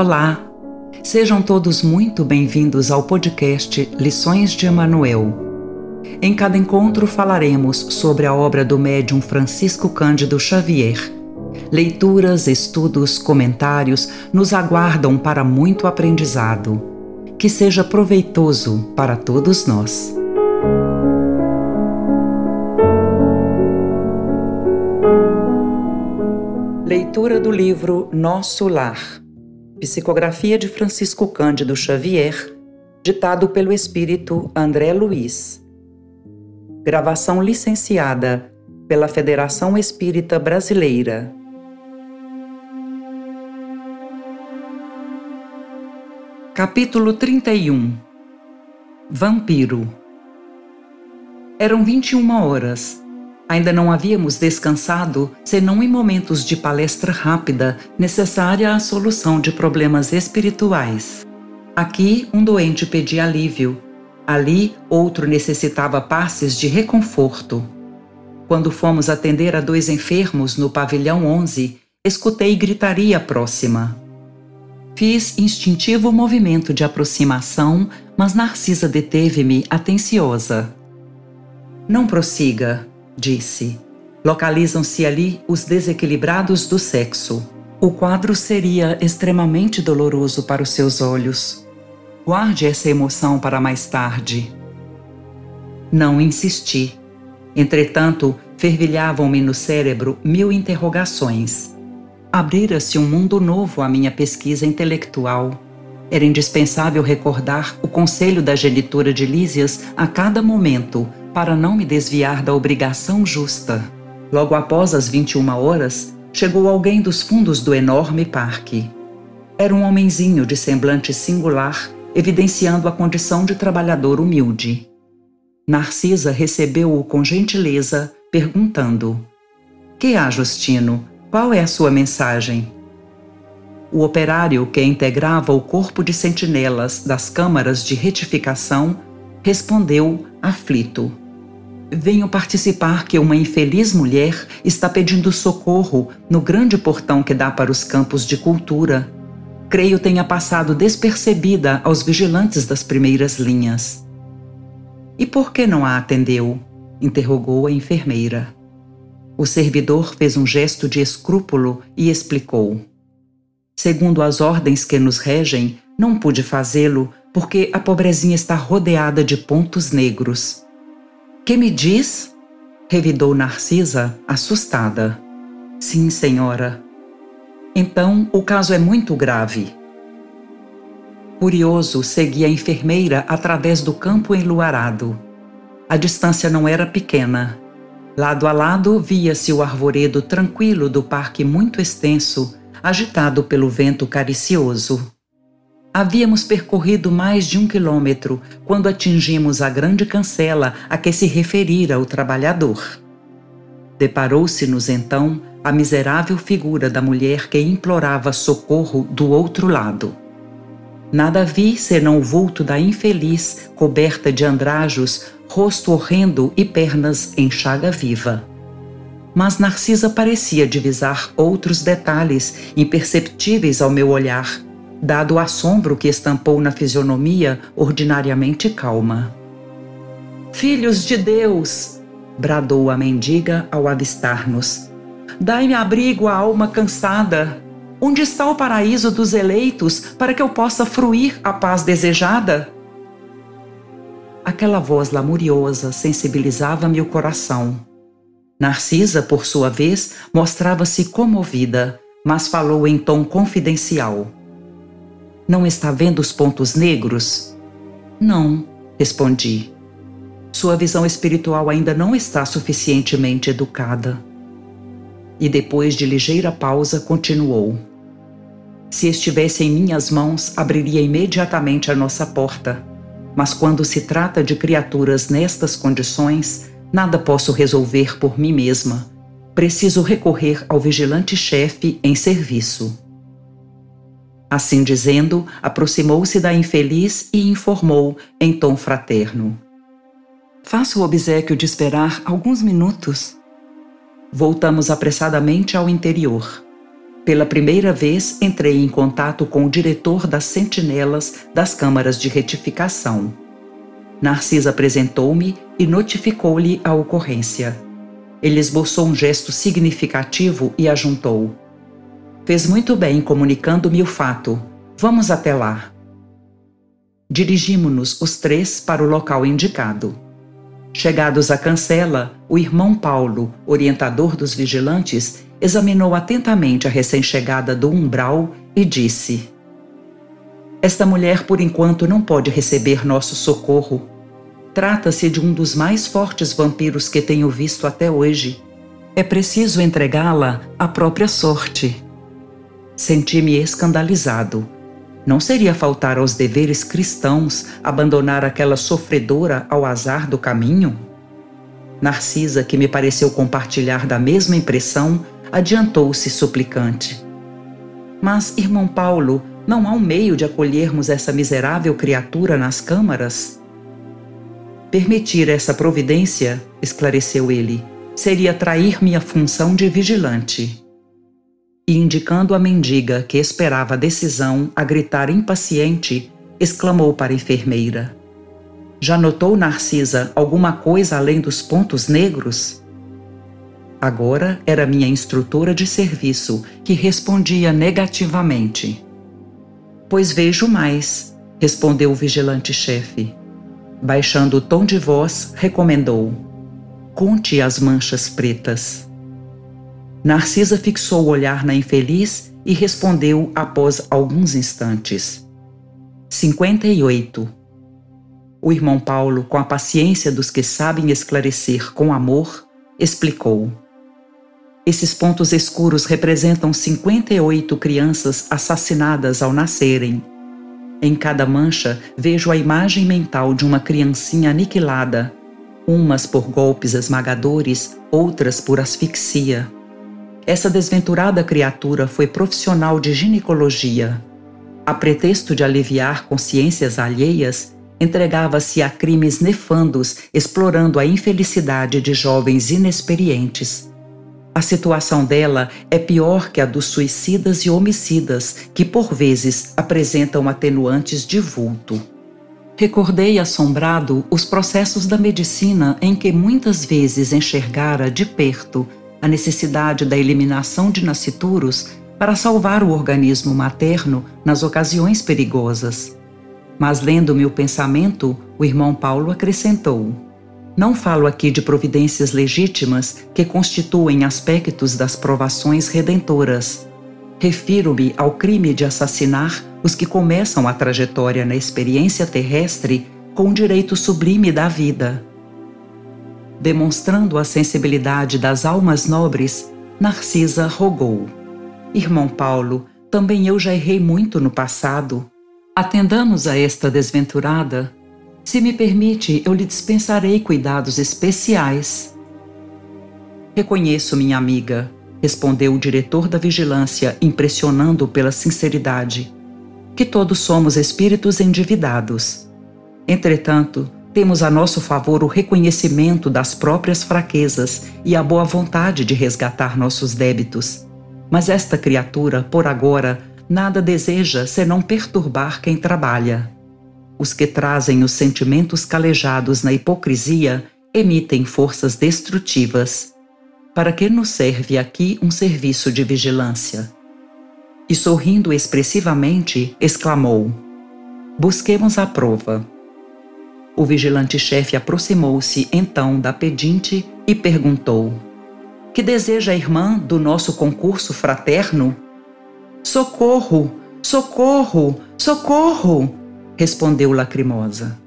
Olá! Sejam todos muito bem-vindos ao podcast Lições de Emanuel. Em cada encontro falaremos sobre a obra do médium Francisco Cândido Xavier. Leituras, estudos, comentários nos aguardam para muito aprendizado. Que seja proveitoso para todos nós. Leitura do livro Nosso Lar Psicografia de Francisco Cândido Xavier, ditado pelo espírito André Luiz. Gravação licenciada pela Federação Espírita Brasileira. Capítulo 31 Vampiro Eram 21 horas Ainda não havíamos descansado, senão em momentos de palestra rápida necessária à solução de problemas espirituais. Aqui, um doente pedia alívio. Ali, outro necessitava passes de reconforto. Quando fomos atender a dois enfermos no pavilhão 11, escutei gritaria próxima. Fiz instintivo movimento de aproximação, mas Narcisa deteve-me atenciosa. Não prossiga, disse. Localizam-se ali os desequilibrados do sexo. O quadro seria extremamente doloroso para os seus olhos. Guarde essa emoção para mais tarde. Não insisti. Entretanto, fervilhavam-me no cérebro mil interrogações. Abrira-se um mundo novo à minha pesquisa intelectual. Era indispensável recordar o conselho da genitora de Lísias a cada momento para não me desviar da obrigação justa. Logo após as 21 horas, chegou alguém dos fundos do enorme parque. Era um homenzinho de semblante singular, evidenciando a condição de trabalhador humilde. Narcisa recebeu-o com gentileza, perguntando: Que há, Justino? Qual é a sua mensagem? O operário que integrava o corpo de sentinelas das câmaras de retificação respondeu aflito: Venho participar que uma infeliz mulher está pedindo socorro no grande portão que dá para os campos de cultura. Creio tenha passado despercebida aos vigilantes das primeiras linhas. E por que não a atendeu? interrogou a enfermeira. O servidor fez um gesto de escrúpulo e explicou. Segundo as ordens que nos regem, não pude fazê-lo porque a pobrezinha está rodeada de pontos negros. Que me diz? revidou Narcisa, assustada. Sim, senhora. Então o caso é muito grave. Curioso, seguia a enfermeira através do campo enluarado. A distância não era pequena. Lado a lado via-se o arvoredo tranquilo do parque muito extenso, agitado pelo vento caricioso. Havíamos percorrido mais de um quilômetro quando atingimos a grande cancela a que se referira o trabalhador. Deparou-se-nos então a miserável figura da mulher que implorava socorro do outro lado. Nada vi senão o vulto da infeliz, coberta de andrajos, rosto horrendo e pernas em chaga viva. Mas Narcisa parecia divisar outros detalhes imperceptíveis ao meu olhar dado o assombro que estampou na fisionomia ordinariamente calma. Filhos de Deus! bradou a mendiga ao avistar-nos. Dai-me abrigo à alma cansada. Onde está o paraíso dos eleitos para que eu possa fruir a paz desejada? Aquela voz lamuriosa sensibilizava-me o coração. Narcisa, por sua vez, mostrava-se comovida, mas falou em tom confidencial. Não está vendo os pontos negros? Não, respondi. Sua visão espiritual ainda não está suficientemente educada. E depois de ligeira pausa, continuou. Se estivesse em minhas mãos, abriria imediatamente a nossa porta. Mas quando se trata de criaturas nestas condições, nada posso resolver por mim mesma. Preciso recorrer ao vigilante-chefe em serviço. Assim dizendo, aproximou-se da infeliz e informou em tom fraterno: Faça o obsequio de esperar alguns minutos. Voltamos apressadamente ao interior. Pela primeira vez entrei em contato com o diretor das sentinelas das câmaras de retificação. Narcisa apresentou-me e notificou-lhe a ocorrência. Ele esboçou um gesto significativo e ajuntou: Fez muito bem comunicando-me o fato. Vamos até lá. Dirigimos-nos os três para o local indicado. Chegados à cancela, o irmão Paulo, orientador dos vigilantes, examinou atentamente a recém-chegada do umbral e disse: Esta mulher, por enquanto, não pode receber nosso socorro. Trata-se de um dos mais fortes vampiros que tenho visto até hoje. É preciso entregá-la à própria sorte. Senti-me escandalizado. Não seria faltar aos deveres cristãos abandonar aquela sofredora ao azar do caminho? Narcisa, que me pareceu compartilhar da mesma impressão, adiantou-se suplicante. Mas, irmão Paulo, não há um meio de acolhermos essa miserável criatura nas câmaras? Permitir essa providência, esclareceu ele, seria trair minha função de vigilante e, indicando a mendiga que esperava a decisão a gritar impaciente, exclamou para a enfermeira: Já notou, Narcisa, alguma coisa além dos pontos negros? Agora era minha instrutora de serviço que respondia negativamente. Pois vejo mais, respondeu o vigilante-chefe. Baixando o tom de voz, recomendou: Conte as manchas pretas. Narcisa fixou o olhar na infeliz e respondeu após alguns instantes: 58. O irmão Paulo, com a paciência dos que sabem esclarecer com amor, explicou. Esses pontos escuros representam 58 crianças assassinadas ao nascerem. Em cada mancha vejo a imagem mental de uma criancinha aniquilada, umas por golpes esmagadores, outras por asfixia. Essa desventurada criatura foi profissional de ginecologia. A pretexto de aliviar consciências alheias, entregava-se a crimes nefandos, explorando a infelicidade de jovens inexperientes. A situação dela é pior que a dos suicidas e homicidas, que por vezes apresentam atenuantes de vulto. Recordei assombrado os processos da medicina em que muitas vezes enxergara de perto a necessidade da eliminação de nascituros para salvar o organismo materno nas ocasiões perigosas. Mas, lendo-me o pensamento, o irmão Paulo acrescentou: Não falo aqui de providências legítimas que constituem aspectos das provações redentoras. Refiro-me ao crime de assassinar os que começam a trajetória na experiência terrestre com o direito sublime da vida Demonstrando a sensibilidade das almas nobres, Narcisa rogou: Irmão Paulo, também eu já errei muito no passado. Atendamos a esta desventurada. Se me permite, eu lhe dispensarei cuidados especiais. Reconheço, minha amiga, respondeu o diretor da vigilância, impressionando pela sinceridade, que todos somos espíritos endividados. Entretanto, temos a nosso favor o reconhecimento das próprias fraquezas e a boa vontade de resgatar nossos débitos. Mas esta criatura, por agora, nada deseja senão perturbar quem trabalha. Os que trazem os sentimentos calejados na hipocrisia emitem forças destrutivas. Para que nos serve aqui um serviço de vigilância? E sorrindo expressivamente, exclamou: Busquemos a prova. O vigilante-chefe aproximou-se então da pedinte e perguntou: Que deseja a irmã do nosso concurso fraterno? Socorro! Socorro! Socorro! respondeu lacrimosa.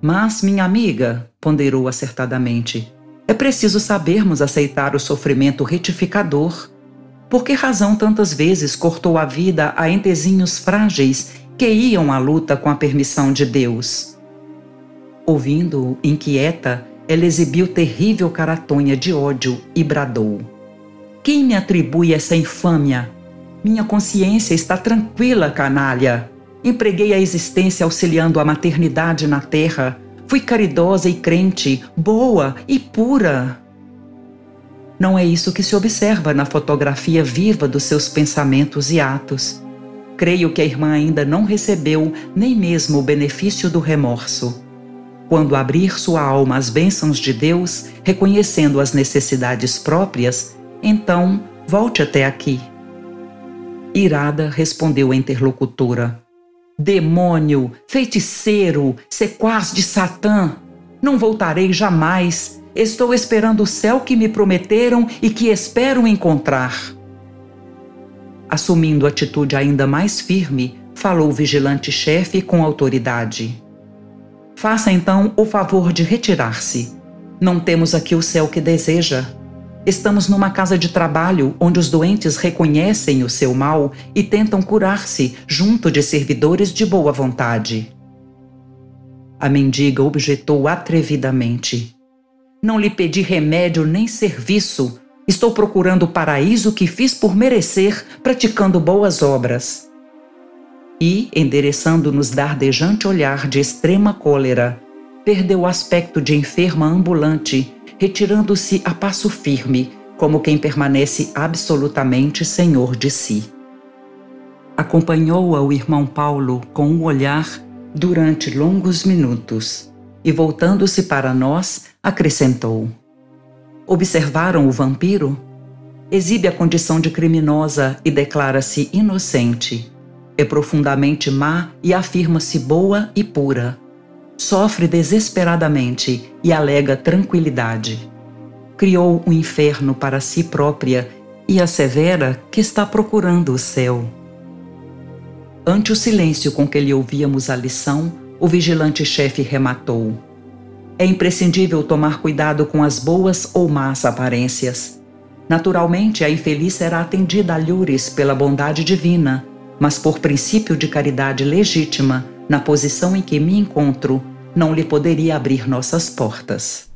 Mas, minha amiga, ponderou acertadamente, é preciso sabermos aceitar o sofrimento retificador. Por que razão tantas vezes cortou a vida a entezinhos frágeis que iam à luta com a permissão de Deus? Ouvindo-o, inquieta, ela exibiu terrível caratonha de ódio e bradou: Quem me atribui essa infâmia? Minha consciência está tranquila, canalha. Empreguei a existência auxiliando a maternidade na terra. Fui caridosa e crente, boa e pura. não é isso que se observa na fotografia viva dos seus pensamentos e atos. Creio que a irmã ainda não recebeu nem mesmo o benefício do remorso. Quando abrir sua alma às bênçãos de Deus, reconhecendo as necessidades próprias, então volte até aqui. Irada, respondeu a interlocutora: Demônio, feiticeiro, sequaz de Satã, não voltarei jamais Estou esperando o céu que me prometeram e que espero encontrar. Assumindo atitude ainda mais firme, falou o vigilante-chefe com autoridade. Faça então o favor de retirar-se. Não temos aqui o céu que deseja. Estamos numa casa de trabalho onde os doentes reconhecem o seu mal e tentam curar-se junto de servidores de boa vontade. A mendiga objetou atrevidamente. Não lhe pedi remédio nem serviço. Estou procurando o paraíso que fiz por merecer, praticando boas obras. E, endereçando-nos dardejante olhar de extrema cólera, perdeu o aspecto de enferma ambulante, retirando-se a passo firme, como quem permanece absolutamente senhor de si. Acompanhou-a o irmão Paulo com um olhar durante longos minutos e, voltando-se para nós, acrescentou: Observaram o vampiro? Exibe a condição de criminosa e declara-se inocente. É profundamente má e afirma-se boa e pura. Sofre desesperadamente e alega tranquilidade. Criou um inferno para si própria e assevera que está procurando o céu. Ante o silêncio com que lhe ouvíamos a lição, o vigilante-chefe rematou. É imprescindível tomar cuidado com as boas ou más aparências. Naturalmente, a infeliz será atendida a lures pela bondade divina, mas por princípio de caridade legítima, na posição em que me encontro, não lhe poderia abrir nossas portas.